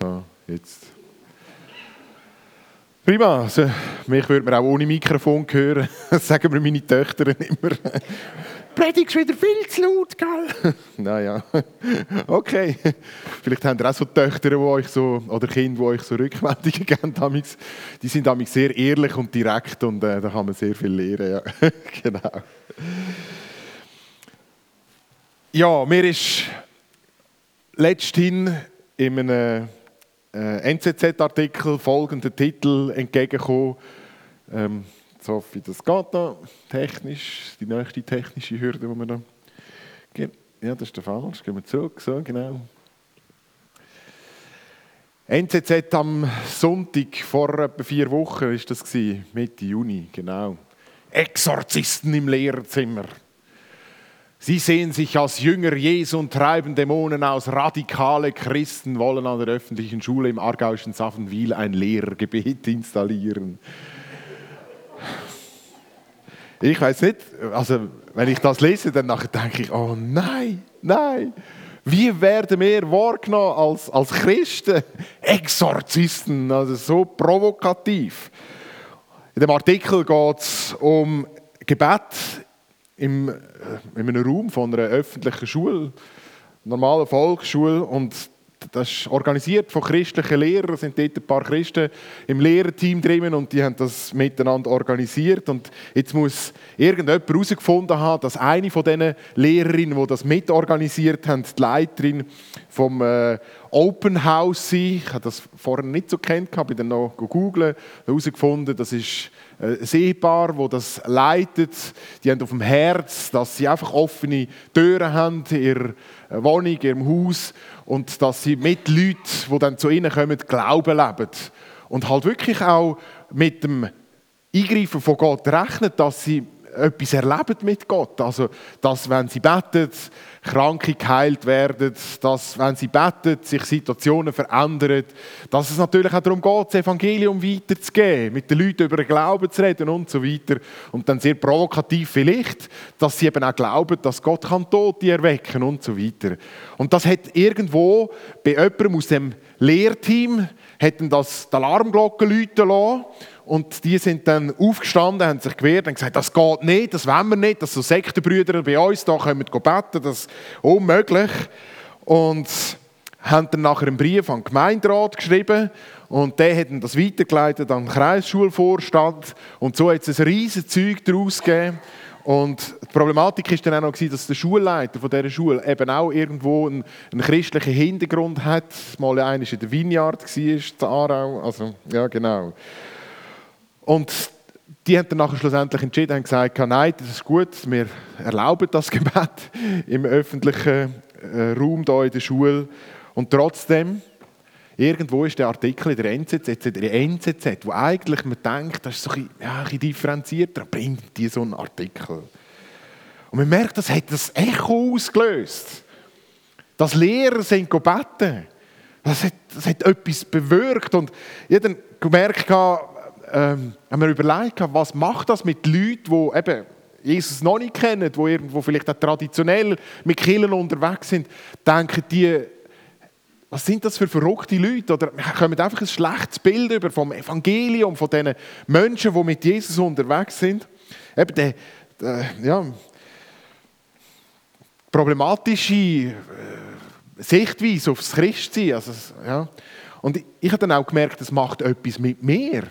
So, jetzt. Prima. Also, mich würde man auch ohne Mikrofon hören. Das sagen mir meine Töchter immer. Predigst wieder viel zu laut, gell? naja, okay. Vielleicht habt ihr auch so Töchter, die euch so, oder Kinder, die euch so Rückmeldungen geben. Die sind damals sehr ehrlich und direkt und äh, da kann man sehr viel lernen. Ja. genau. Ja, mir ist letzthin in einem äh, NZZ-Artikel folgender Titel entgegengekommen. Ähm, so wie das geht da, technisch, die nächste technische Hürde, die wir da... Ja, das ist der falsch, gehen wir zurück, so genau. NZZ am Sonntag vor etwa vier Wochen ist das Mitte Juni, genau. Exorzisten im Lehrerzimmer. Sie sehen sich als Jünger Jesu und treiben Dämonen aus. Radikale Christen wollen an der öffentlichen Schule im aargauischen Saffenwil ein Lehrergebet installieren. Ich weiß nicht, also wenn ich das lese, dann denke ich, oh nein, nein. Wie werden wir wahrgenommen als, als Christen? Exorzisten, also so provokativ. In dem Artikel geht es um Gebet im, äh, in einem Raum von einer öffentlichen Schule, normalen Volksschule und das ist organisiert von christlichen Lehrern, sind dort ein paar Christen im Lehrerteam drin und die haben das miteinander organisiert und jetzt muss irgendjemand herausgefunden haben, dass eine von diesen Lehrerinnen, die das mitorganisiert haben, die Leiterin vom äh, Open House sei. Ich habe das vorher nicht so kennt, habe dann noch gegoogelt, herausgefunden, das ist äh, ein Ehepaar, das leitet. Die haben auf dem Herz, dass sie einfach offene Türen haben in ihrer äh, Wohnung, ihrem Haus und dass sie mit Leuten, die dann zu ihnen kommen, Glauben leben. Und halt wirklich auch mit dem Eingreifen von Gott rechnen, dass sie etwas erleben mit Gott. Also, dass, wenn sie beten, Kranke geheilt werden, dass, wenn sie beten, sich Situationen verändern, dass es natürlich auch darum geht, das Evangelium weiterzugeben, mit den Leuten über den Glauben zu reden und so weiter. Und dann sehr provokativ vielleicht, dass sie eben auch glauben, dass Gott kann Tote erwecken und so weiter. Und das hat irgendwo bei jemandem aus dem Lehrteam, hätten das die Alarmglocken läuten lassen und die sind dann aufgestanden, haben sich gewehrt und gesagt, das geht nicht, das wollen wir nicht, dass so Sektenbrüder bei uns da kommen beten, das ist unmöglich. Und haben dann nachher einen Brief an den Gemeinderat geschrieben und der hat das weitergeleitet an den Kreisschulvorstand und so hat es ein riesiges Zeug daraus gegeben. Und die Problematik war dann auch noch, dass der Schulleiter von dieser Schule eben auch irgendwo einen, einen christlichen Hintergrund hat. Mal einer in der Vineyard in Aarau. Also, ja, genau. Und die haben dann nachher schlussendlich entschieden und gesagt, nein, das ist gut, wir erlauben das Gebet im öffentlichen äh, Raum hier in der Schule. Und trotzdem, irgendwo ist der Artikel in der NZZ, in der NZZ, wo eigentlich man denkt, das ist so ein bisschen, ja, ein bisschen differenzierter, bringt die so einen Artikel. Und man merkt, das hat das Echo ausgelöst. Dass Lehrer sind beten. Das hat, das hat etwas bewirkt. Und ich habe gemerkt, ähm, haben wir überlegt, was macht das mit Leuten, die eben Jesus noch nicht kennen, die irgendwo vielleicht auch traditionell mit Killen unterwegs sind, denken die, was sind das für verrückte Leute? Oder kommen einfach ein schlechtes Bild über vom Evangelium, von diesen Menschen, die mit Jesus unterwegs sind. Eben der, der ja, problematische äh, Sichtweise aufs Christsein. Also, ja. Und ich, ich habe dann auch gemerkt, das macht etwas mit mir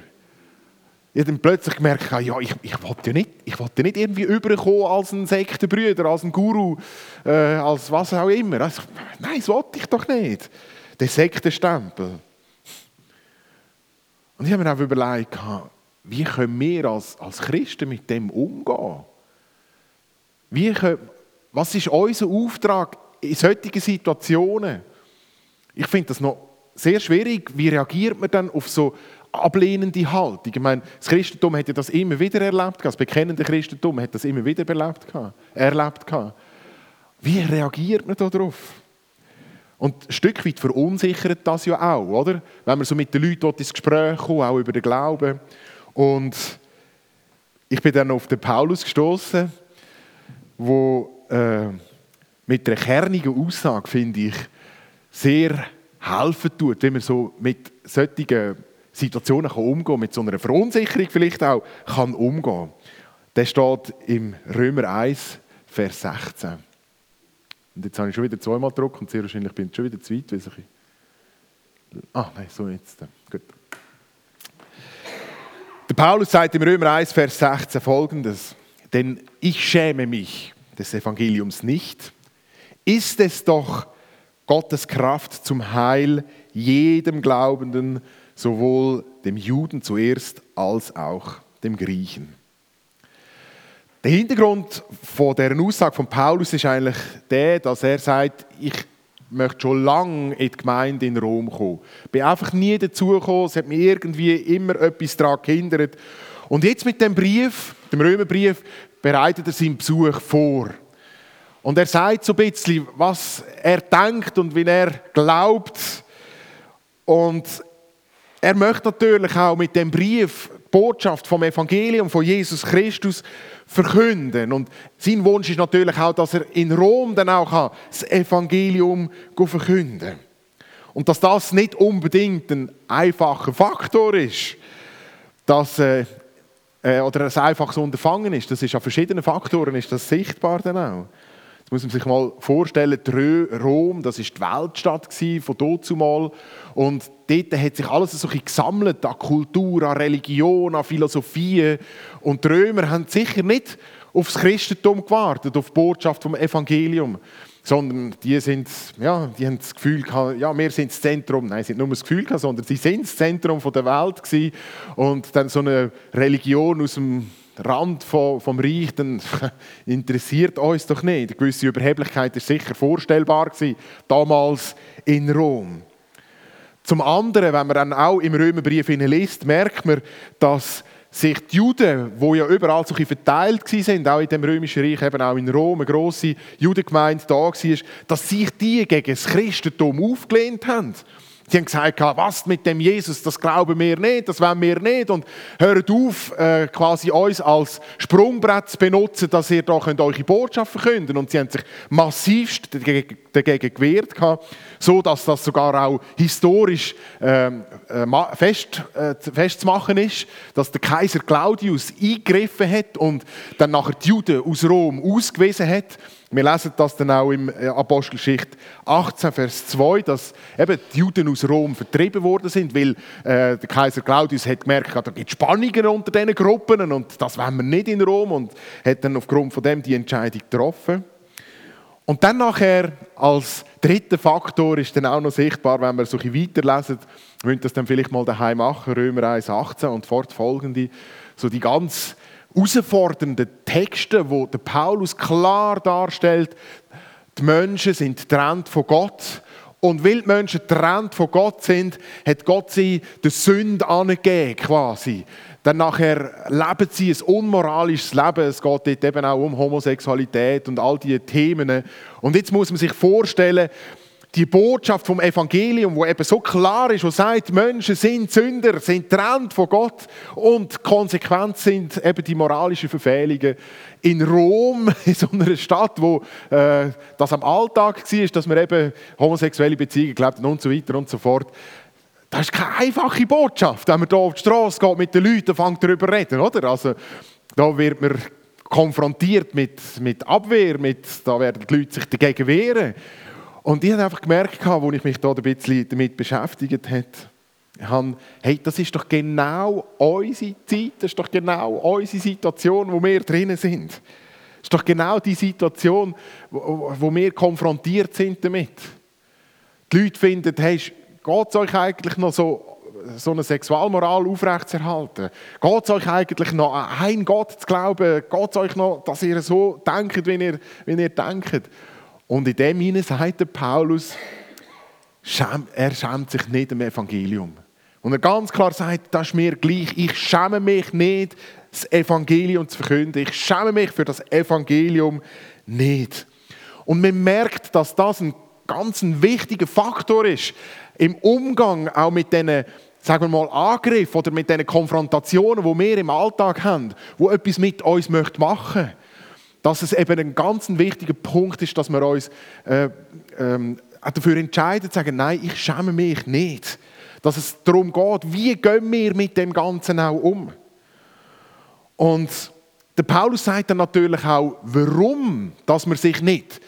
ich habe dann plötzlich gemerkt, ja, ich, ich wollte ja nicht, ich wollte nicht irgendwie überkommen als ein Sektenbrüder, als ein Guru, äh, als was auch immer. Also, nein, das wollte ich doch nicht. Der Sektenstempel. Und ich habe mir auch überlegt, wie können wir als, als Christen mit dem umgehen? Wie können, was ist unser Auftrag in solchen Situationen? Ich finde das noch sehr schwierig. Wie reagiert man dann auf so ablehnende Haltung. Ich meine, das Christentum hat ja das immer wieder erlebt, das bekennende Christentum hat das immer wieder erlebt. erlebt. Wie reagiert man darauf? Und ein Stück weit verunsichert das ja auch, oder? Wenn man so mit den Leuten ins Gespräch kommt, auch über den Glauben. Und ich bin dann auf den Paulus gestoßen, wo äh, mit einer kernigen Aussage, finde ich, sehr helfen tut, wie man so mit solchen Situationen kann umgehen mit so einer Verunsicherung vielleicht auch kann umgehen Der steht im Römer 1, Vers 16. Und jetzt habe ich schon wieder zweimal gedruckt und sehr wahrscheinlich bin ich schon wieder zu weit. Ich... Ah, nein, so jetzt. Gut. Der Paulus sagt im Römer 1, Vers 16 folgendes: Denn ich schäme mich des Evangeliums nicht. Ist es doch Gottes Kraft zum Heil jedem Glaubenden, sowohl dem Juden zuerst als auch dem Griechen. Der Hintergrund von der Aussage von Paulus ist eigentlich der, dass er sagt, ich möchte schon lange in die Gemeinde in Rom kommen. Ich bin einfach nie dazugekommen, es hat mich irgendwie immer etwas daran gehindert. Und jetzt mit dem Brief, dem Römerbrief, bereitet er seinen Besuch vor. Und er sagt so ein bisschen, was er denkt und wie er glaubt. Und er möchte natürlich auch mit dem Brief Botschaft vom Evangelium von Jesus Christus verkünden. Und sein Wunsch ist natürlich auch, dass er in Rom dann auch das Evangelium verkünden kann. Und dass das nicht unbedingt ein einfacher Faktor ist, dass, äh, äh oder ein einfaches Unterfangen ist, das ist an verschiedenen Faktoren ist das sichtbar dann auch muss man sich mal vorstellen, Rom, das ist die Weltstadt von dazumal. Und dort hat sich alles so gesammelt an Kultur, an Religion, an Philosophie. Und die Römer haben sicher nicht aufs Christentum gewartet, auf die Botschaft vom Evangelium, sondern die, sind, ja, die haben das Gefühl gehabt, ja, wir sind das Zentrum, nein, sie haben nur das Gefühl gehabt, sondern sie sind das Zentrum der Welt gewesen. Und dann so eine Religion aus dem Rand vom, vom Reich, dann interessiert uns doch nicht. Eine gewisse Überheblichkeit ist sicher vorstellbar gewesen, damals in Rom. Zum anderen, wenn man dann auch im Römerbrief liest, merkt man, dass sich die Juden, die ja überall so verteilt sind, auch in dem römischen Reich, eben auch in Rom, eine grosse Judengemeinde da war, dass sich die gegen das Christentum aufgelehnt haben. Sie haben gesagt, was mit dem Jesus, das glauben wir nicht, das wollen wir nicht. Und hört auf, äh, quasi uns als Sprungbrett zu benutzen, dass ihr da könnt eure Botschaft verkünden. Und sie haben sich massivst dagegen, dagegen gewehrt, so dass das sogar auch historisch ähm, äh, fest, äh, festzumachen ist, dass der Kaiser Claudius eingegriffen hat und dann nachher die Juden aus Rom ausgewiesen hat. Wir lesen das dann auch im äh, Apostelgeschichte 18, Vers 2, dass eben die Juden aus Rom vertrieben worden sind, weil äh, der Kaiser Claudius hat gemerkt, da gibt Spannungen unter diesen Gruppen und das wollen wir nicht in Rom und hat dann aufgrund von dem die Entscheidung getroffen. Und dann nachher als dritter Faktor ist dann auch noch sichtbar, wenn wir so ein weiterlesen, wir das dann vielleicht mal daheim machen, Römer 1, 18 und fortfolgende, so die ganz herausfordernden Texte, wo der Paulus klar darstellt, die Menschen sind getrennt von Gott. Und weil die Menschen getrennt von Gott sind, hat Gott sie der Sünde angegeben, quasi. Dann nachher leben sie ein unmoralisches Leben. Es geht dort eben auch um Homosexualität und all diese Themen. Und jetzt muss man sich vorstellen, die Botschaft vom Evangelium, wo eben so klar ist, wo sagt, Menschen sind Sünder, sind trennt von Gott und konsequent sind eben die moralischen Verfehlungen. In Rom, in so einer Stadt, wo äh, das am Alltag war, dass man eben homosexuelle Beziehungen glaubt und so weiter und so fort. Das ist keine einfache Botschaft, wenn man hier auf die Straße geht mit den Leuten und fängt darüber reden, oder? Also, da wird man konfrontiert mit, mit Abwehr, mit, da werden die Leute sich dagegen wehren. Und ich habe einfach gemerkt, als ich mich da ein bisschen damit beschäftigt habe, hey, das ist doch genau unsere Zeit, das ist doch genau unsere Situation, wo wir drinnen sind. Das ist doch genau die Situation, wo wir konfrontiert sind damit. Die Leute finden, hey, geht es euch eigentlich noch so, so eine Sexualmoral aufrechtzuerhalten? Geht es euch eigentlich noch an einen Gott zu glauben? Geht es euch noch, dass ihr so denkt, wie ihr, wie ihr denkt? Und in dem hinein sagt Paulus, er schämt sich nicht im Evangelium. Und er ganz klar sagt, das ist mir gleich, ich schäme mich nicht, das Evangelium zu verkünden. Ich schäme mich für das Evangelium nicht. Und man merkt, dass das ein ganz wichtiger Faktor ist im Umgang auch mit diesen, sagen wir mal, Angriffen oder mit diesen Konfrontationen, die wir im Alltag haben, wo etwas mit uns machen möchten dass es eben ein ganz wichtiger Punkt ist, dass wir uns äh, ähm, dafür entscheiden, zu sagen, nein, ich schäme mich nicht. Dass es darum geht, wie gehen wir mit dem Ganzen auch um. Und der Paulus sagt dann natürlich auch, warum, dass man sich nicht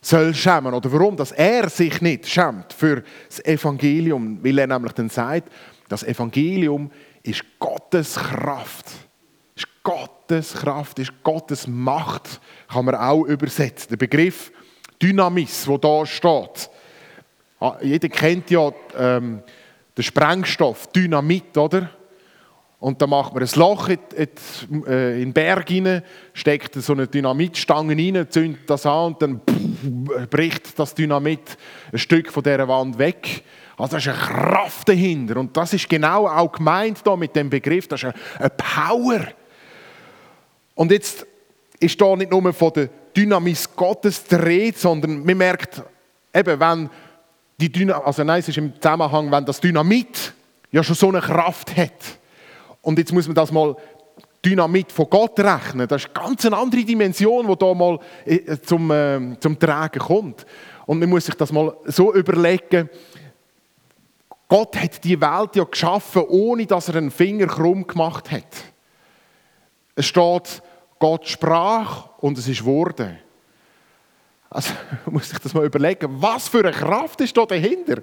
soll schämen oder warum, dass er sich nicht schämt für das Evangelium, weil er nämlich dann sagt, das Evangelium ist Gottes Kraft. Gottes Kraft, ist Gottes Macht, kann man auch übersetzen. Der Begriff Dynamis, wo da steht. Ah, jeder kennt ja ähm, den Sprengstoff Dynamit, oder? Und dann macht man ein Loch in, in, äh, in den Berg rein, steckt so eine Dynamitstange rein, zündet das an und dann bricht das Dynamit ein Stück von dieser Wand weg. Also da ist eine Kraft dahinter. Und das ist genau auch gemeint da mit dem Begriff. Das ist eine Power. Und jetzt ist da nicht nur von der Dynamis Gottes die Rede, sondern man merkt, eben, wenn die Dynamit, also nein, es ist im Zusammenhang, wenn das Dynamit ja schon so eine Kraft hat und jetzt muss man das mal Dynamit von Gott rechnen. Das ist eine ganz andere Dimension, die hier mal äh, zum, äh, zum Tragen kommt. Und man muss sich das mal so überlegen, Gott hat die Welt ja geschaffen, ohne dass er einen Finger krumm gemacht hat. Es steht, Gott sprach und es ist wurde. Also muss sich das mal überlegen, was für eine Kraft ist da dahinter?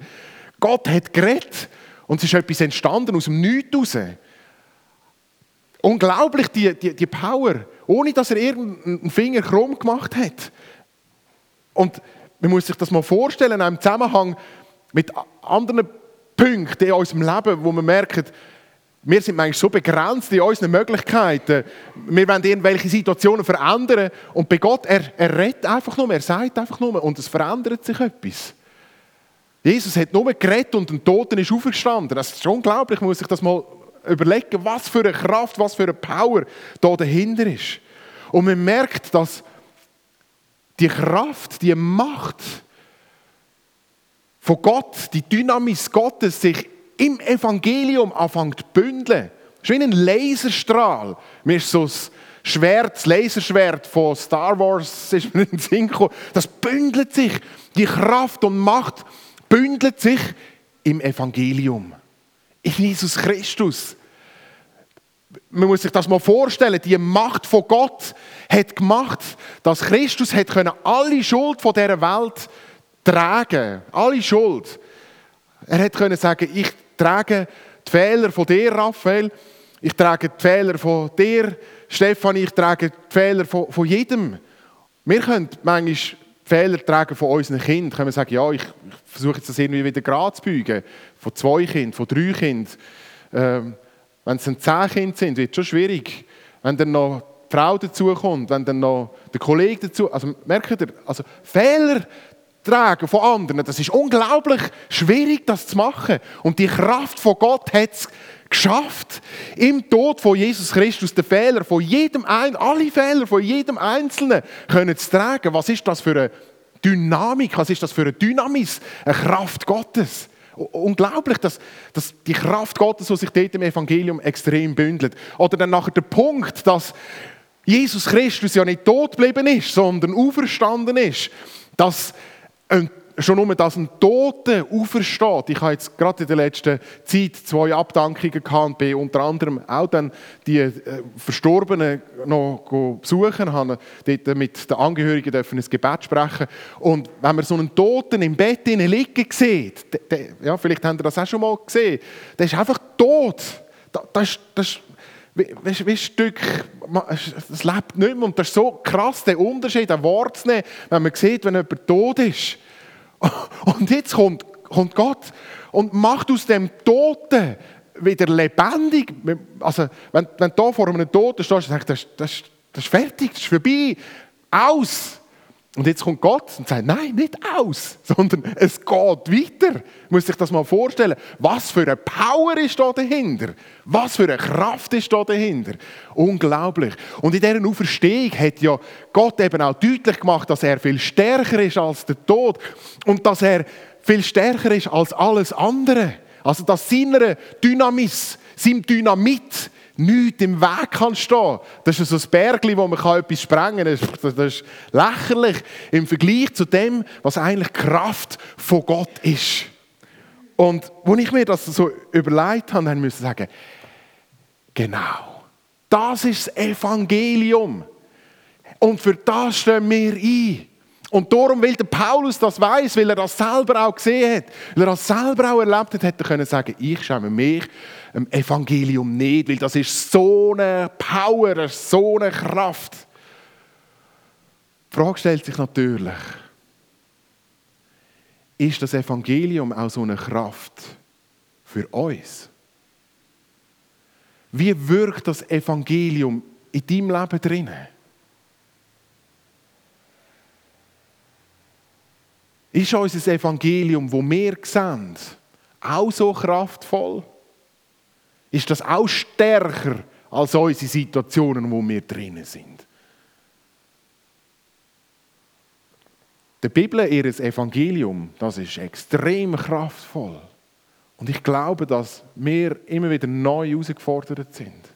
Gott hat geredet und es ist etwas entstanden aus dem Nichts heraus. Unglaublich, die, die, die Power, ohne dass er irgendeinen Finger krumm gemacht hat. Und man muss sich das mal vorstellen, im Zusammenhang mit anderen Punkten in unserem Leben, wo man merkt, wir sind manchmal so begrenzt in unseren Möglichkeiten. Wir wollen irgendwelche Situationen verändern. Und bei Gott, er, er redet einfach nur, er sagt einfach nur und es verändert sich etwas. Jesus hat nur geredet und ein Toten ist aufgestanden. Das ist unglaublich, man muss sich das mal überlegen, was für eine Kraft, was für eine Power da dahinter ist. Und man merkt, dass die Kraft, die Macht von Gott, die Dynamis Gottes sich im Evangelium anfängt zu bündeln. Das ist wie ein Laserstrahl. Mir ist so das Schwert, das Laserschwert von Star Wars ist mir in den Sinn gekommen. Das bündelt sich. Die Kraft und Macht bündelt sich im Evangelium. In Jesus Christus man muss sich das mal vorstellen, die Macht von Gott hat gemacht, dass Christus hat können alle Schuld von dieser Welt tragen, alle Schuld. Er hat können sagen, ich trage die Fehler von dir, Raphael, ich trage die Fehler von dir, Stefan, ich trage die Fehler von, von jedem. Wir können manchmal Fehler tragen von unseren Kindern. Können wir sagen, ja, ich, ich versuche jetzt das irgendwie wieder gerade zu beugen. Von zwei Kindern, von drei Kindern. Ähm, wenn es dann zehn Kinder sind, wird es schon schwierig. Wenn dann noch die Frau dazukommt, wenn dann noch der Kollege dazu... Also merkt ihr, also Fehler tragen von anderen, das ist unglaublich schwierig, das zu machen. Und die Kraft von Gott hat es geschafft, im Tod von Jesus Christus den Fehler von jedem einen, alle Fehler von jedem Einzelnen können zu tragen. Was ist das für eine Dynamik? Was ist das für eine Dynamis? Eine Kraft Gottes. Unglaublich, dass, dass die Kraft Gottes, die sich dort im Evangelium extrem bündelt. Oder dann nachher der Punkt, dass Jesus Christus ja nicht tot geblieben ist, sondern auferstanden ist. Dass ein schon nur, dass ein Toter aufersteht. Ich habe jetzt gerade in der letzten Zeit zwei Abdankungen gehabt, bin unter anderem auch dann die äh, Verstorbenen noch besuchen, habe dort mit den Angehörigen ein Gebet sprechen. Und wenn man so einen Toten im Bett liegen sieht, der, der, ja, vielleicht habt ihr das auch schon mal gesehen, der ist einfach tot. Das, das, wie, wie Stück, es lebt nicht mehr. Und das ist so krass, der Unterschied, ein Wort zu nehmen, wenn man sieht, wenn jemand tot ist. Und jetzt kommt, kommt Gott und macht aus dem Toten wieder lebendig. Also, wenn, wenn du vor einem Toten stehst, dann sagst du, das, das, das ist fertig, das ist vorbei, aus. Und jetzt kommt Gott und sagt, nein, nicht aus, sondern es geht weiter. Muss sich das mal vorstellen. Was für eine Power ist da dahinter? Was für eine Kraft ist da dahinter? Unglaublich. Und in dieser Auferstehung hat ja Gott eben auch deutlich gemacht, dass er viel stärker ist als der Tod und dass er viel stärker ist als alles andere. Also dass seiner Dynamis, seinem Dynamit nichts im Weg kann stehen. Das ist so ein Bergli, wo man etwas sprengen kann. Das, ist lächerlich im Vergleich zu dem, was eigentlich Kraft von Gott ist. Und als ich mir das so überlegt habe, dann musste ich sagen, genau, das ist das Evangelium. Und für das stehen wir ein. Und darum, weil der Paulus das weiß, weil er das selber auch gesehen hat, weil er das selber auch erlebt hat, hätte er können sagen, ich schäme mich im Evangelium nicht, weil das ist so eine Power, so eine Kraft. Die Frage stellt sich natürlich, ist das Evangelium auch so eine Kraft für uns? Wie wirkt das Evangelium in deinem Leben drinnen? Ist unser Evangelium, wo wir sehen, auch so kraftvoll? Ist das auch stärker als unsere Situationen, wo wir drinnen sind? Der Bibel, ihr Evangelium, das ist extrem kraftvoll. Und ich glaube, dass wir immer wieder neu herausgefordert sind.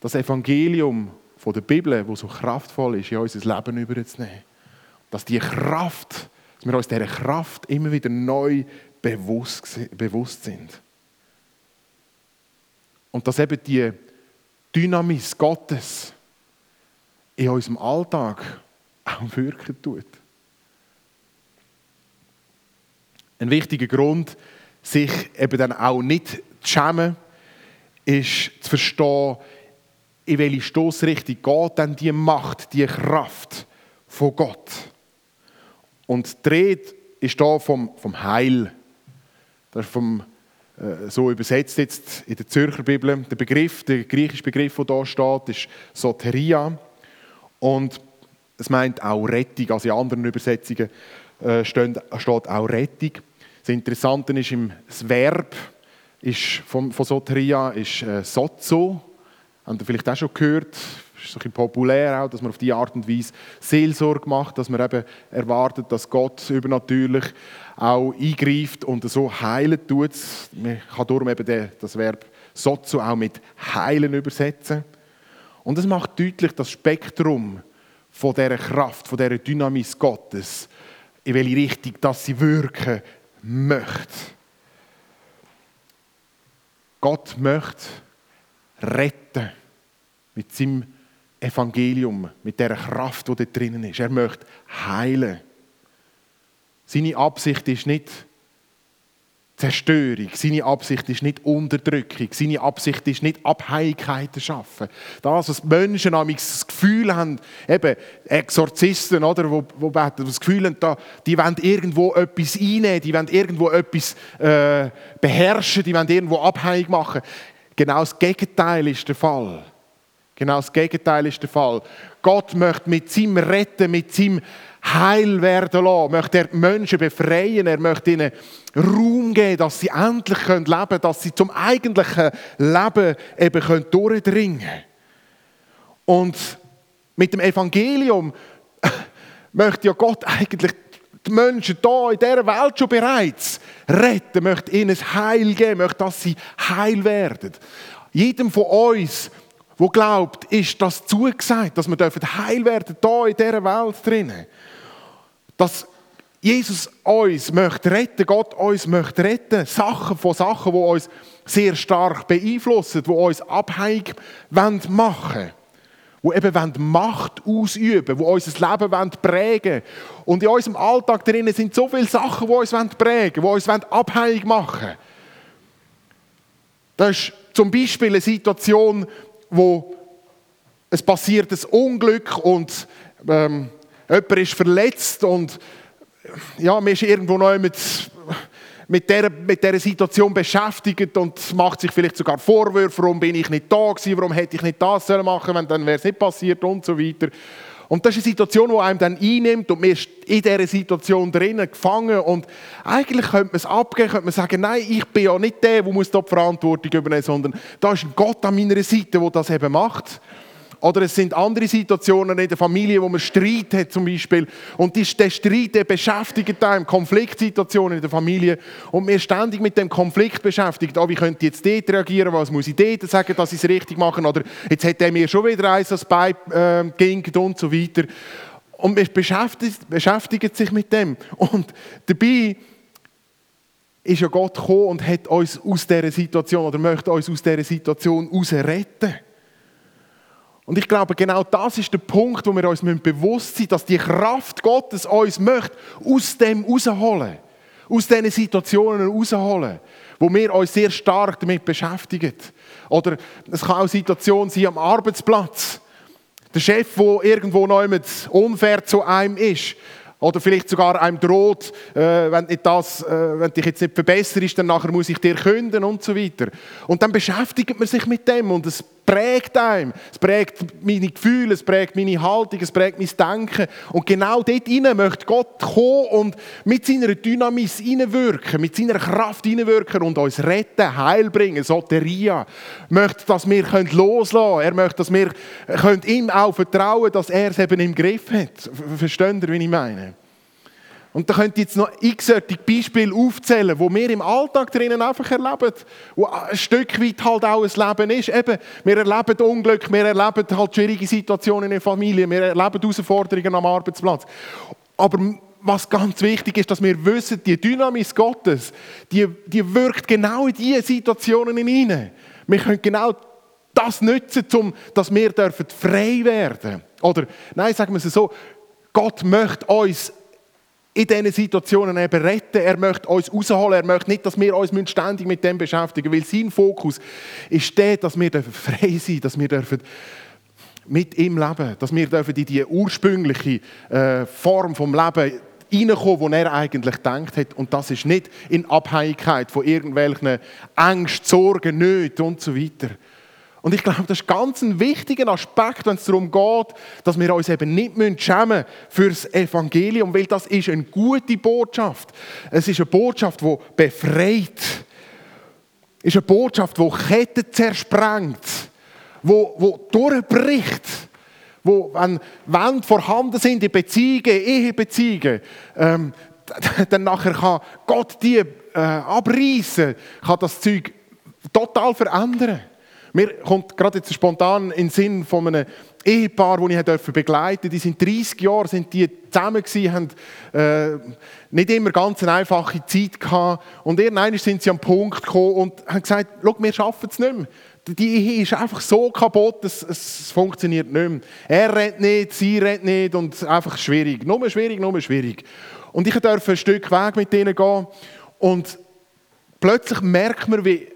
Das Evangelium von der Bibel, wo so kraftvoll ist, in unser Leben überzunehmen. Dass die Kraft, dass wir uns dieser Kraft immer wieder neu bewusst, bewusst sind. Und dass eben die Dynamis Gottes in unserem Alltag auch wirken tut. Ein wichtiger Grund, sich eben dann auch nicht zu schämen, ist zu verstehen, in welche Stoßrichtung geht dann die Macht, die Kraft von Gott. Und die Rede ist hier vom, vom Heil. Das ist vom, so übersetzt jetzt in der Zürcher Bibel. Der Begriff, der griechische Begriff, der hier steht, ist Soteria. Und es meint auch Rettung. Also in anderen Übersetzungen äh, steht, auch Rettung. Das Interessante ist, das Verb ist von, von Soteria ist äh, Sozo. Habt ihr vielleicht auch schon gehört? Ist ein populär auch, dass man auf diese Art und Weise Seelsorge macht, dass man eben erwartet, dass Gott übernatürlich auch eingreift und so heilen tut. Man kann darum eben das Verb sozo auch mit heilen übersetzen. Und es macht deutlich das Spektrum von dieser Kraft, von dieser Dynamis Gottes, in welche Richtung dass sie wirken möchte. Gott möchte retten mit seinem Evangelium, mit der Kraft, die dort drinnen ist. Er möchte heilen. Seine Absicht ist nicht Zerstörung. Seine Absicht ist nicht Unterdrückung. Seine Absicht ist nicht Abhängigkeiten schaffen. Das, was Menschen das Gefühl haben, eben Exorzisten, oder, wo, wo das Gefühl haben, die wollen irgendwo etwas einnehmen, die wollen irgendwo etwas äh, beherrschen, die wollen irgendwo abhängig machen. Genau das Gegenteil ist der Fall. Genau das Gegenteil ist der Fall. Gott möchte mit seinem Retten, mit seinem Heil werden lassen, möchte er Menschen befreien, er möchte ihnen Raum geben, dass sie endlich leben können, dass sie zum eigentlichen Leben eben durchdringen können. Und mit dem Evangelium möchte ja Gott eigentlich die Menschen hier in dieser Welt schon bereits retten, möchte ihnen Heil geben, möchte, dass sie heil werden. Jedem von uns wo glaubt, ist das zugesagt, dass wir heil werden hier in dieser Welt drinnen. Dass Jesus uns möchte retten, Gott uns möchte retten, Sachen von Sachen, die uns sehr stark beeinflussen, die uns abhängig machen wollen die eben Macht ausüben die unser Leben prägen wollen. Und in unserem Alltag drinnen sind so viele Sachen, die uns prägen die uns abhängig machen wollen. Das ist zum Beispiel eine Situation, wo es passiert ein Unglück und ähm, jemand ist verletzt und ja, man ist irgendwo noch mit, mit, dieser, mit dieser Situation beschäftigt und macht sich vielleicht sogar Vorwürfe, warum bin ich nicht da gewesen, warum hätte ich nicht das machen sollen, wenn dann wäre es nicht passiert und so weiter. Und das ist eine Situation, die einem dann einnimmt und man ist in dieser Situation drinnen gefangen und eigentlich könnte man es abgeben, könnte man sagen, nein, ich bin ja nicht der, der muss die Verantwortung übernehmen, sondern da ist ein Gott an meiner Seite, der das eben macht. Oder es sind andere Situationen in der Familie, wo man Streit hat zum Beispiel. Und der Streit der beschäftigt einem, Konfliktsituationen in der Familie. Und wir ständig mit dem Konflikt beschäftigt. Oh, wie könnte ich jetzt dort reagieren? Was muss ich dort sagen, dass ich es richtig mache? Oder jetzt hat er mir schon wieder eins ans Bein äh, und so weiter. Und man beschäftigt, beschäftigt sich mit dem. Und dabei ist ja Gott gekommen und hat uns aus dieser Situation oder möchte uns aus dieser Situation heraus retten. Und ich glaube, genau das ist der Punkt, wo wir uns bewusst sind, dass die Kraft Gottes uns möchte aus dem rausholen. Aus diesen Situationen rausholen, wo wir uns sehr stark damit beschäftigen. Oder es kann auch eine Situation sein am Arbeitsplatz. Der Chef, der irgendwo noch unfair zu einem ist, oder vielleicht sogar einem droht, äh, wenn, nicht das, äh, wenn dich jetzt nicht verbesserst, dann nachher muss ich dir künden und so weiter. Und dann beschäftigt man sich mit dem und es prägt einem. Es prägt meine Gefühle, es prägt meine Haltung, es prägt mein Denken. Und genau dort hinein möchte Gott kommen und mit seiner Dynamis hineinwirken, mit seiner Kraft hineinwirken und uns retten, Heil bringen, Soteria. Er möchte, dass wir loslassen können. Er möchte, dass wir ihm auch vertrauen können, dass er es eben im Griff hat. Versteht ihr, wie ich meine? Und da könnt ihr jetzt noch x Beispiele aufzählen, wo wir im Alltag drinnen einfach erleben, wo ein Stück weit halt auch ein Leben ist. Eben, wir erleben Unglück, wir erleben halt schwierige Situationen in der Familie, wir erleben Herausforderungen am Arbeitsplatz. Aber was ganz wichtig ist, dass wir wissen, die Dynamis Gottes, die, die wirkt genau in diese Situationen hinein. Wir können genau das nutzen, um, dass wir frei werden dürfen. Oder, nein, sagen wir es so, Gott möchte uns in diesen Situationen eben retten. Er möchte uns rausholen. Er möchte nicht, dass wir uns ständig mit dem beschäftigen weil sein Fokus ist der, dass wir frei sein dürfen, dass wir dürfen mit ihm leben dass wir dürfen in die ursprüngliche äh, Form vom Leben reinkommen, die er eigentlich gedacht hat. Und das ist nicht in Abhängigkeit von irgendwelchen Ängsten, Sorgen, Nöten und so weiter. Und ich glaube, das ist ganz ein wichtiger Aspekt, wenn es darum geht, dass wir uns eben nicht schämen für das Evangelium, weil das ist eine gute Botschaft. Es ist eine Botschaft, die befreit. Es ist eine Botschaft, die Ketten zersprengt, die, die durchbricht. Wo, wenn Wände vorhanden sind in Beziehungen, Ehebeziehungen, ähm, dann nachher kann Gott die äh, abreißen, kann das Zeug total verändern. Mir kommt gerade jetzt spontan in den Sinn von einem Ehepaar, das ich begleiten durfte. Die sind 30 Jahre sind die zusammen gewesen, haben äh, nicht immer ganz eine einfache Zeit gehabt. Und irgendwann sind sie am Punkt gekommen und haben gesagt, schau, wir schaffen es nicht mehr. Die Ehe ist einfach so kaputt, es, es funktioniert nicht mehr. Er redet nicht, sie redet nicht und einfach schwierig. Nur schwierig, nur schwierig. Und ich durfte ein Stück Weg mit ihnen gehen und plötzlich merkt man, wie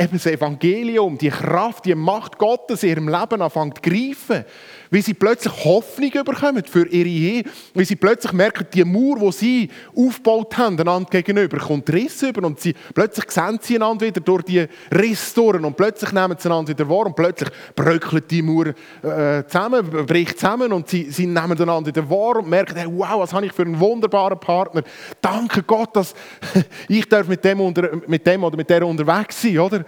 eben das Evangelium, die Kraft, die Macht Gottes in ihrem Leben anfängt zu greifen. Wie sie plötzlich Hoffnung bekommen für ihre Ehe. Wie sie plötzlich merken, die Mauer, die sie aufgebaut haben, einander gegenüber, kommt Riss über. Und sie, plötzlich sehen sie einander wieder durch die durch. Und plötzlich nehmen sie einander wieder wahr. Und plötzlich bröckelt die Mauer äh, zusammen, bricht zusammen. Und sie, sie nehmen einander wieder wahr und merken, hey, wow, was habe ich für einen wunderbaren Partner. Danke Gott, dass ich darf mit dem, unter, mit dem oder mit der unterwegs sein, oder?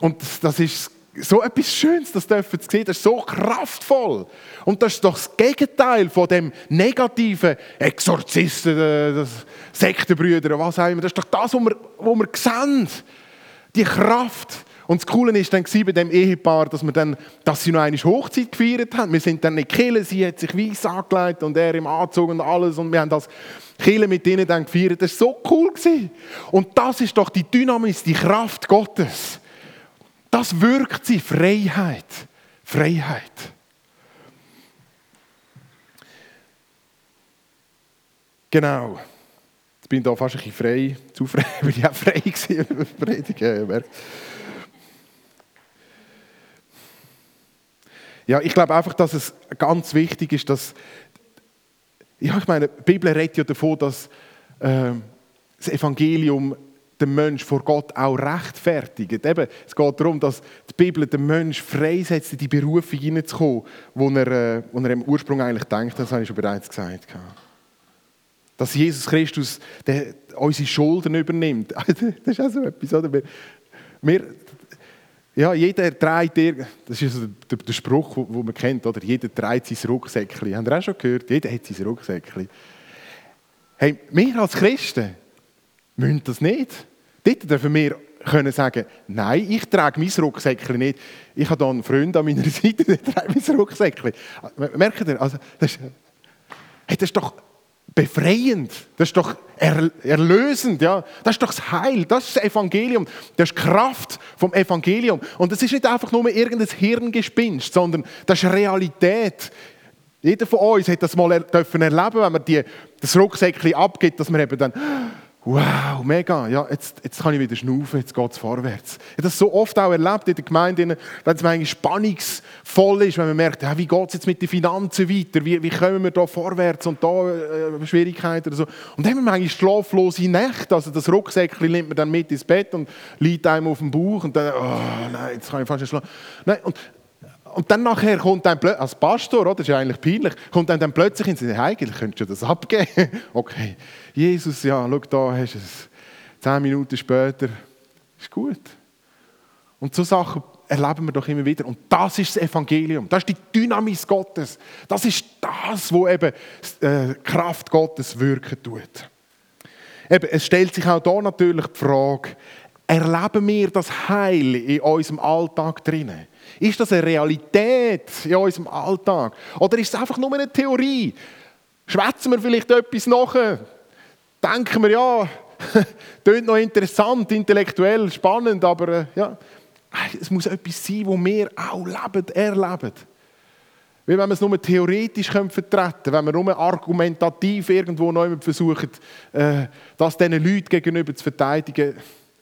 Und das ist so etwas Schönes, das dürfen Sie sehen, das ist so kraftvoll. Und das ist doch das Gegenteil von dem negativen Exorzisten, äh, Sektenbrüder, was auch immer. Das ist doch das, was wir, was wir sehen. Die Kraft. Und das Coole ist dann bei dem Ehepaar, dass, wir dann, dass sie noch eine Hochzeit gefeiert haben. Wir sind dann in Kille, sie hat sich weiss angelegt und er im Anzug und alles. Und wir haben das Kille mit ihnen dann gefeiert. Das war so cool. Und das ist doch die Dynamis, die Kraft Gottes. Das wirkt sie Freiheit. Freiheit. Genau. Jetzt bin ich da fast ein bisschen frei. Zu frei, weil ich auch frei war predigen. Ja, ich glaube einfach, dass es ganz wichtig ist, dass. Ja, ich meine, die Bibel redet ja davon, dass äh, das Evangelium den Mensch vor Gott auch rechtfertigt. Eben, es geht darum, dass die Bibel den Mensch freisetzt, in die Berufung hineinzukommen, wo er, äh, wo er im Ursprung eigentlich denkt. Das habe ich schon bereits gesagt. Dass Jesus Christus der, unsere Schulden übernimmt. Das ist auch so etwas. Oder? Wir, Ja, jeder trägt, das ist also der, der Spruch, den man kennt, oder? Jeder trägt sein Rucksäckchen. Habt ihr auch schon gehört? Jeder hat sein Rucksäckchen. Hey, wir als Christen müssen das nicht. Dort dürfen wir können sagen, nein, ich trage mein Rucksäckchen nicht. Ich habe da einen Freund an meiner Seite, der trägt mein Rucksäckchen. Merkt ihr? Also, das, ist, hey, das ist doch befreiend, das ist doch erlösend, ja. Das ist doch das Heil, das ist das Evangelium, das ist die Kraft vom Evangelium. Und das ist nicht einfach nur irgendein Hirngespinst, sondern das ist Realität. Jeder von uns hat das mal er dürfen erleben, wenn man die, das Rucksäckchen abgibt, dass man eben dann wow, mega, ja, jetzt, jetzt kann ich wieder schnaufen, jetzt geht es vorwärts. Ich habe das so oft auch erlebt in der Gemeinde, wenn es manchmal spannungsvoll ist, wenn man merkt, ja, wie geht es jetzt mit den Finanzen weiter, wie, wie kommen wir da vorwärts und da äh, Schwierigkeiten oder so. Und dann haben wir manchmal schlaflose Nächte, also das Rucksäckchen nimmt man dann mit ins Bett und liegt einem auf dem Bauch und dann, oh nein, jetzt kann ich fast nicht schlafen. Nein, und und dann nachher kommt dann als Pastor, oder, das ist ja eigentlich peinlich, kommt dann, dann plötzlich in sich, eigentlich könntest du das abgeben. okay, Jesus, ja, schau da, hast du es. Zehn Minuten später, ist gut. Und so Sachen erleben wir doch immer wieder. Und das ist das Evangelium. Das ist die Dynamis Gottes. Das ist das, wo eben die äh, Kraft Gottes wirken tut. Eben, es stellt sich auch da natürlich die Frage, erleben wir das Heil in unserem Alltag drinnen? Ist das eine Realität in unserem Alltag? Oder ist es einfach nur eine Theorie? Schwätzen wir vielleicht etwas nach? Denken wir, ja, klingt noch interessant, intellektuell, spannend, aber äh, ja, es muss etwas sein, wo wir auch leben, erleben. Wie wenn wir es nur theoretisch vertreten können, wenn wir nur argumentativ irgendwo neu versuchen, äh, das diesen Leuten gegenüber zu verteidigen.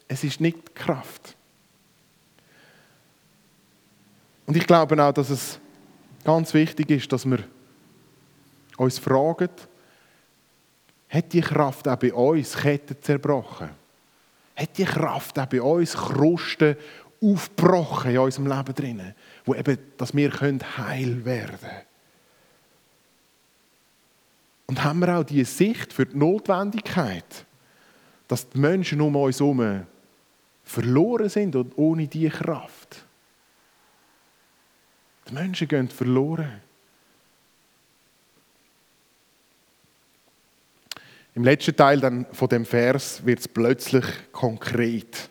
Es ist nicht Kraft. Und ich glaube auch, dass es ganz wichtig ist, dass wir uns fragen, hat die Kraft auch bei uns Ketten zerbrochen? Hat die Kraft auch bei uns Krusten aufgebrochen in unserem Leben drinnen, wo eben, dass wir heil werden können? Und haben wir auch die Sicht für die Notwendigkeit, dass die Menschen um uns herum verloren sind und ohne diese Kraft? Die Menschen gehen verloren. Im letzten Teil dann von dem Vers wird es plötzlich konkret.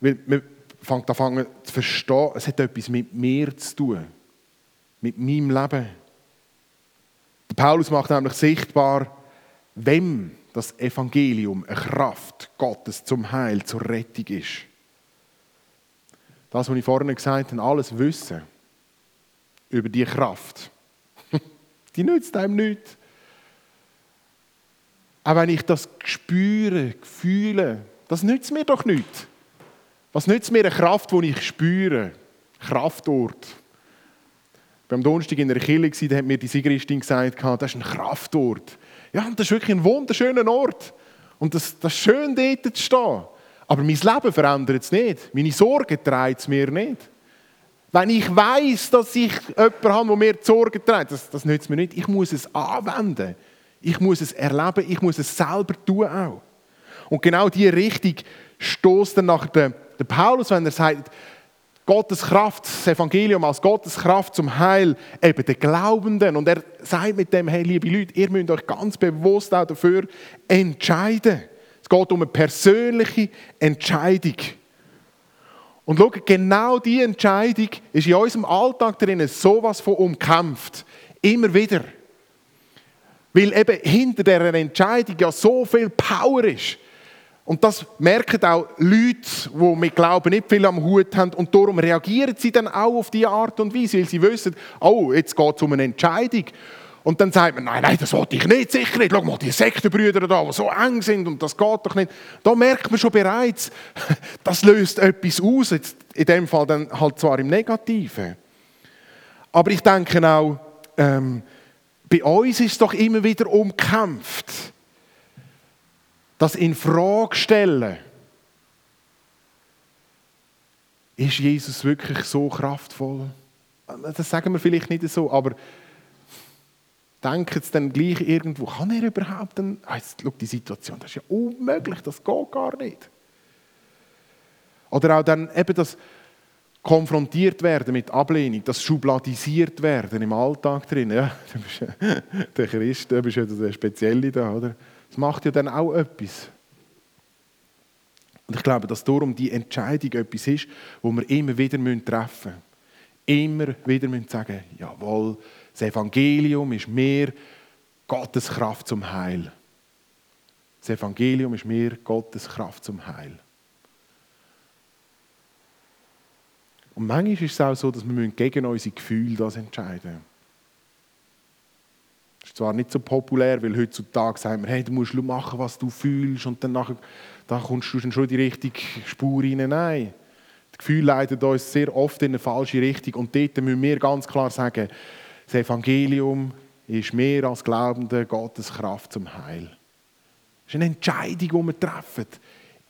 Man fängt an zu verstehen, es hat etwas mit mir zu tun. Mit meinem Leben. Der Paulus macht nämlich sichtbar, wem das Evangelium eine Kraft Gottes zum Heil, zur Rettung ist. Das, was ich vorhin gesagt habe, alles Wissen über die Kraft, die nützt einem nichts. Auch wenn ich das spüre, fühle, das nützt mir doch nichts. Was nützt mir eine Kraft, die ich spüre? Kraftort. Beim Donnerstag in der Kirche da hat mir die Sigristin gesagt, das ist ein Kraftort. Ja, und das ist wirklich ein wunderschöner Ort. Und das, das ist schön, dort zu stehen. Aber mein Leben verändert es nicht. Meine Sorgen trägt es mir nicht. Wenn ich weiß, dass ich jemanden habe, der mir die Sorgen trägt, das, das nützt mir nicht. Ich muss es anwenden. Ich muss es erleben. Ich muss es selber tun auch. Und genau diese Richtung stoßt dann nach der, der Paulus, wenn er sagt, Gottes Kraft, das Evangelium als Gottes Kraft zum Heil eben der Glaubenden. Und er sagt mit dem, hey, liebe Leute, ihr müsst euch ganz bewusst auch dafür entscheiden geht um eine persönliche Entscheidung. Und schau, genau diese Entscheidung ist in unserem Alltag drin sowas von umkämpft. Immer wieder. Weil eben hinter dieser Entscheidung ja so viel Power ist. Und das merken auch Leute, die mit Glauben nicht viel am Hut haben. Und darum reagieren sie dann auch auf diese Art und Weise, weil sie wissen, oh, jetzt geht es um eine Entscheidung. Und dann sagt man, nein, nein, das wollte ich nicht, sicher nicht. Schau mal, die Sektenbrüder da, die so eng sind und das geht doch nicht. Da merkt man schon bereits, das löst etwas aus. Jetzt in dem Fall dann halt zwar im Negativen. Aber ich denke auch, ähm, bei uns ist es doch immer wieder umkämpft. Das in Frage stellen. Ist Jesus wirklich so kraftvoll? Das sagen wir vielleicht nicht so, aber denken sie dann gleich irgendwo, kann er überhaupt dann, ah, schau, die Situation, das ist ja unmöglich, das geht gar nicht. Oder auch dann eben das konfrontiert werden mit Ablehnung, das schubladisiert werden im Alltag drin. Ja, du bist der Christ, du bist ja der Spezielle da, oder? Das macht ja dann auch etwas. Und ich glaube, dass darum die Entscheidung etwas ist, wo wir immer wieder treffen müssen. Immer wieder müssen sagen, jawohl, das Evangelium ist mehr Gottes Kraft zum Heil. Das Evangelium ist mehr Gottes Kraft zum Heil. Und manchmal ist es auch so, dass wir gegen unsere Gefühle das entscheiden müssen. Das ist zwar nicht so populär, weil heutzutage sagen wir, hey, du musst machen, was du fühlst und dann nachher, da kommst du schon in die richtige Spur rein. Nein, das Gefühl leitet uns sehr oft in eine falsche Richtung und dort müssen wir ganz klar sagen, das Evangelium ist mehr als Glaubende Gottes Kraft zum Heil. Das ist eine Entscheidung, die wir treffen.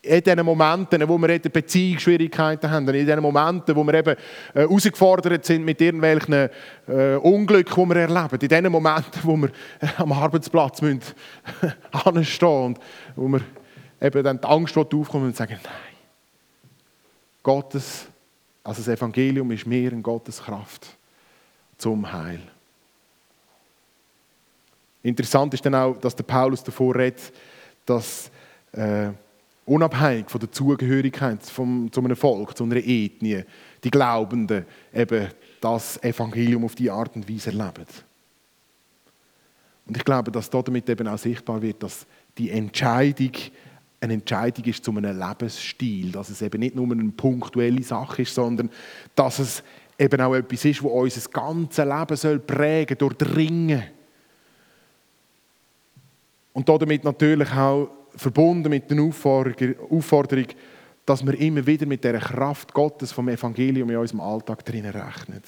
In diesen Momenten, wo wir Beziehungsschwierigkeiten haben, in diesen Momenten, wo wir eben äh, herausgefordert sind mit irgendwelchen äh, Unglücken, die wir erleben, in diesen Momenten, wo wir äh, am Arbeitsplatz müssen, anstehen und wo wir eben dann die Angst aufkommen und sagen, nein, Gottes, also das Evangelium ist mehr in Gottes Kraft zum Heil. Interessant ist dann auch, dass der Paulus davor redet, dass äh, unabhängig von der Zugehörigkeit vom, zu einem Volk, zu einer Ethnie, die Glaubenden eben das Evangelium auf die Art und Weise erleben. Und ich glaube, dass damit eben auch sichtbar wird, dass die Entscheidung eine Entscheidung ist zu einem Lebensstil, dass es eben nicht nur eine punktuelle Sache ist, sondern dass es eben auch etwas ist, was unser ganzes Leben soll prägen, durchdringen. Und damit natürlich auch verbunden mit der Aufforderung, dass wir immer wieder mit der Kraft Gottes vom Evangelium in unserem Alltag drinnen rechnen.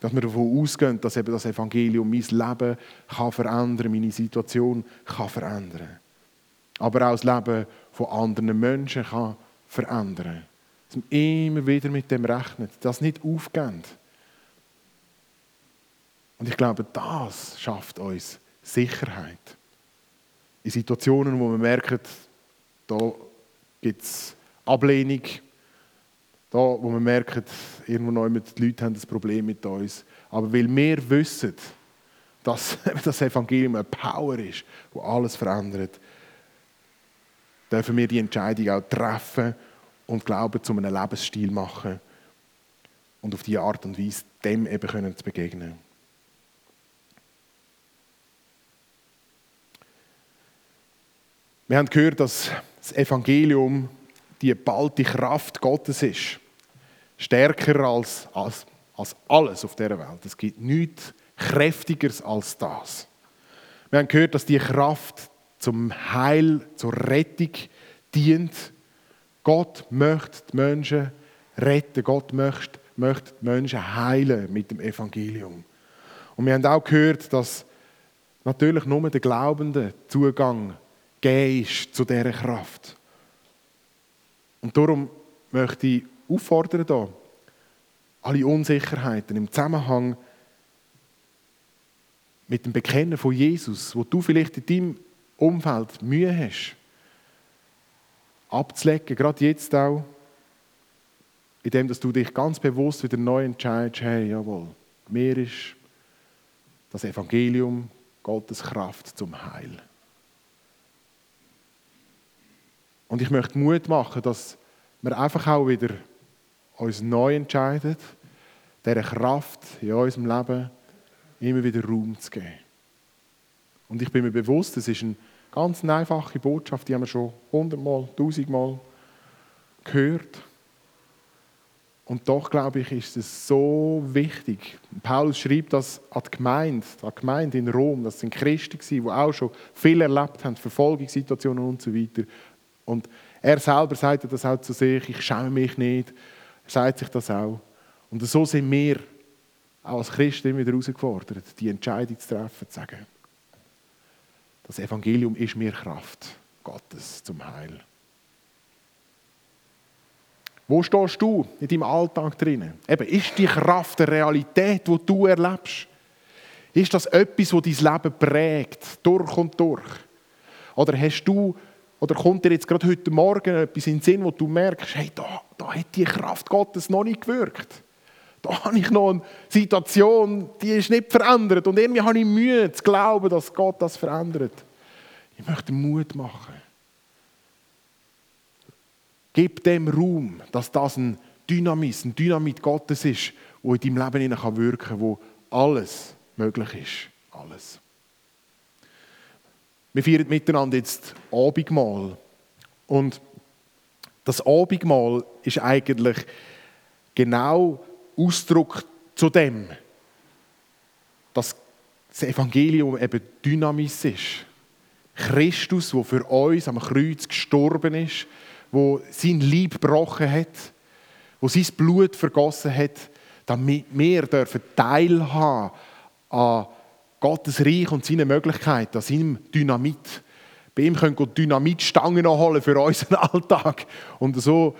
Dass wir davon ausgehen, dass eben das Evangelium mein Leben kann verändern, meine Situation kann verändern. Aber auch das Leben von anderen Menschen kann verändern. Dass wir immer wieder mit dem rechnen, das nicht aufgehen. Und ich glaube, das schafft uns Sicherheit in Situationen, wo wir merken, da gibt es Ablehnung, da, wo wir merken, irgendwo noch die Leute haben ein Problem mit uns. Aber weil wir wissen, dass das Evangelium eine Power ist, wo alles verändert, dürfen wir die Entscheidung auch treffen und Glauben zu einem Lebensstil machen und auf diese Art und Weise dem eben können zu begegnen. Wir haben gehört, dass das Evangelium die ballte Kraft Gottes ist. Stärker als, als, als alles auf dieser Welt. Es gibt nichts Kräftigeres als das. Wir haben gehört, dass die Kraft zum Heil, zur Rettung dient. Gott möchte die Menschen retten. Gott möchte, möchte die Menschen heilen mit dem Evangelium. Und wir haben auch gehört, dass natürlich nur der Glaubende Zugang gegeben zu dieser Kraft. Und darum möchte ich auffordern, hier, alle Unsicherheiten im Zusammenhang mit dem Bekennen von Jesus, wo du vielleicht in deinem Umfeld Mühe hast, abzulegen, gerade jetzt auch, indem du dich ganz bewusst wieder neu entscheidest, hey, jawohl, mir ist das Evangelium Gottes Kraft zum Heil. Und ich möchte Mut machen, dass wir einfach auch wieder uns neu entscheiden, dieser Kraft in unserem Leben immer wieder Raum zu geben. Und ich bin mir bewusst, es ist eine ganz einfache Botschaft, die haben wir schon hundertmal, tausendmal gehört. Und doch, glaube ich, ist es so wichtig. Paulus schreibt das an die Gemeinde, an die Gemeinde in Rom. Das sind Christen, die auch schon viel erlebt haben, Verfolgungssituationen und so weiter. Und er selber sagt das auch zu sich, ich schäme mich nicht. Er sagt sich das auch. Und so sind wir auch als Christen immer wieder herausgefordert, die Entscheidung zu treffen, zu sagen, das Evangelium ist mir Kraft Gottes zum Heil. Wo stehst du in deinem Alltag drinnen? Eben, ist die Kraft der Realität, die du erlebst? Ist das etwas, das dein Leben prägt, durch und durch? Oder hast du oder kommt dir jetzt gerade heute Morgen etwas in den Sinn, wo du merkst, hey, da, da hat die Kraft Gottes noch nicht gewirkt. Da habe ich noch eine Situation, die ist nicht verändert. Und irgendwie habe ich Mühe zu glauben, dass Gott das verändert. Ich möchte Mut machen. Gib dem Raum, dass das ein Dynamis, ein Dynamit Gottes ist, wo in deinem Leben wirken kann, wo alles möglich ist. Alles. Wir feiern miteinander jetzt Abendmahl. Und das Abendmahl ist eigentlich genau Ausdruck zu dem, dass das Evangelium eben Dynamis ist. Christus, der für uns am Kreuz gestorben ist, wo sein Lieb gebrochen hat, wo sein Blut vergossen hat, damit wir dürfen teilhaben an Gottes Reich und seine Möglichkeiten, an seinem Dynamit. Bei ihm können wir Dynamitstangen holen für unseren Alltag und so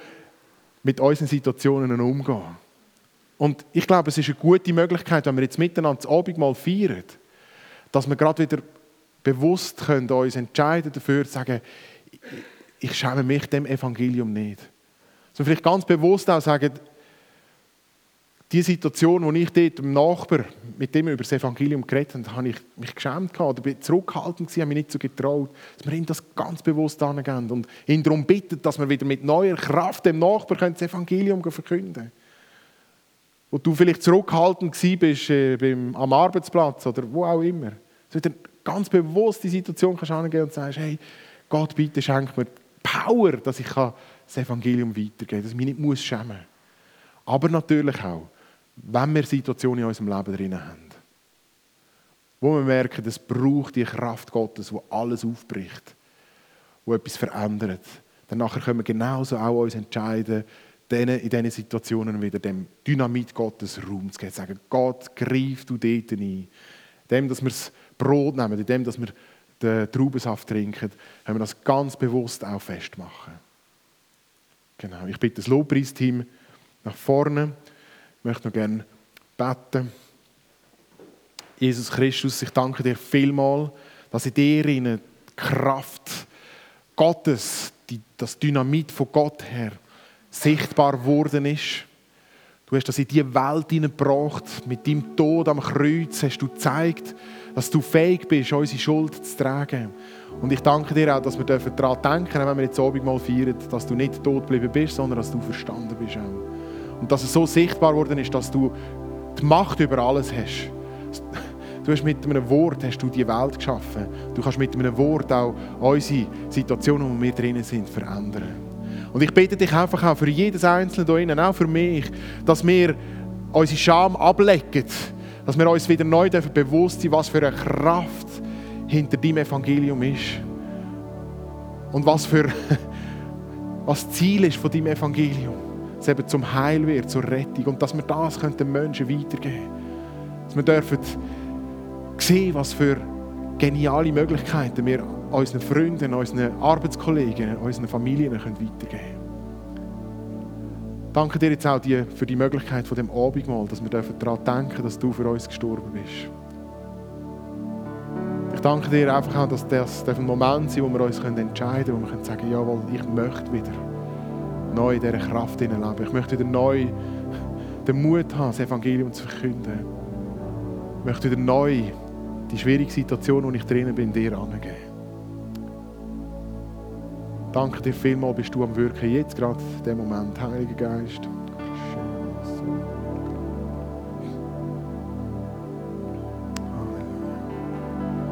mit unseren Situationen umgehen. Und ich glaube, es ist eine gute Möglichkeit, wenn wir jetzt miteinander das Abendmahl feiern, dass wir gerade wieder bewusst können, uns entscheiden dafür, zu sagen, ich schäme mich dem Evangelium nicht. So vielleicht ganz bewusst auch sagen, die Situation, wo ich dort dem Nachbar, mit dem über das Evangelium geredet habe, habe ich mich geschämt oder bin zurückhaltend gewesen, habe mich nicht so getraut, dass wir ihm das ganz bewusst angeben und ihn darum bitten, dass wir wieder mit neuer Kraft dem Nachbar das Evangelium verkünden können. Wo du vielleicht zurückhaltend bist äh, beim, am Arbeitsplatz oder wo auch immer. Dass du ganz bewusst die Situation kannst angehen und sagst, hey, Gott, bitte schenk mir Power, dass ich das Evangelium weitergeben kann, dass ich mich nicht muss schämen muss. Aber natürlich auch, wenn wir Situationen in unserem Leben drin haben, wo wir merken, es braucht die Kraft Gottes, wo alles aufbricht, wo etwas verändert, dann können wir genauso auch uns entscheiden, in diesen Situationen wieder dem Dynamit Gottes Raum zu geben. Sagen, Gott, greif du dort ein. Dem, dass wir das Brot nehmen, in dem, dass wir den Traubensaft trinken, haben wir das ganz bewusst auch festmachen. Genau. Ich bitte das Lobpreisteam nach vorne. Ich möchte noch gerne beten. Jesus Christus, ich danke dir vielmal, dass in dir die Kraft Gottes, die, das Dynamit von Gott her, sichtbar geworden ist. Du hast das in diese Welt hineingebracht. Mit deinem Tod am Kreuz hast du gezeigt, dass du fähig bist, unsere Schuld zu tragen. Und ich danke dir auch, dass wir daran denken dürfen, wenn wir jetzt Abend mal feiern, dass du nicht tot geblieben bist, sondern dass du verstanden bist. Und dass es so sichtbar geworden ist, dass du die Macht über alles hast. Du hast mit einem Wort hast du die Welt geschaffen. Du kannst mit einem Wort auch unsere Situationen, wo wir drinnen sind, verändern. Und ich bitte dich einfach auch für jedes Einzelne hier innen, auch für mich, dass wir unsere Scham ablegen, dass wir uns wieder neu bewusst sind, was für eine Kraft hinter deinem Evangelium ist. Und was für was Ziel ist von deinem Evangelium. Dass es eben zum Heil wird, zur Rettung. Und dass wir das den Menschen weitergeben können. Dass wir dürfen sehen, was für geniale Möglichkeiten wir unseren Freunden, unseren Arbeitskollegen, unseren Familien weitergeben können. Danke dir jetzt auch für die Möglichkeit von dem Abendmahl, dass wir daran denken dass du für uns gestorben bist. Ich danke dir einfach auch, dass das ein Moment ist, wo wir uns entscheiden können, wo wir können sagen jawohl, ich möchte wieder neu in dieser Kraft leben. Ich möchte wieder neu den Mut haben, das Evangelium zu verkünden. Ich möchte wieder neu die schwierige Situation, in der ich drinnen bin, dir angeben. Danke dir vielmals, bist du am Wirken jetzt, gerade in dem Moment, Heiliger Geist.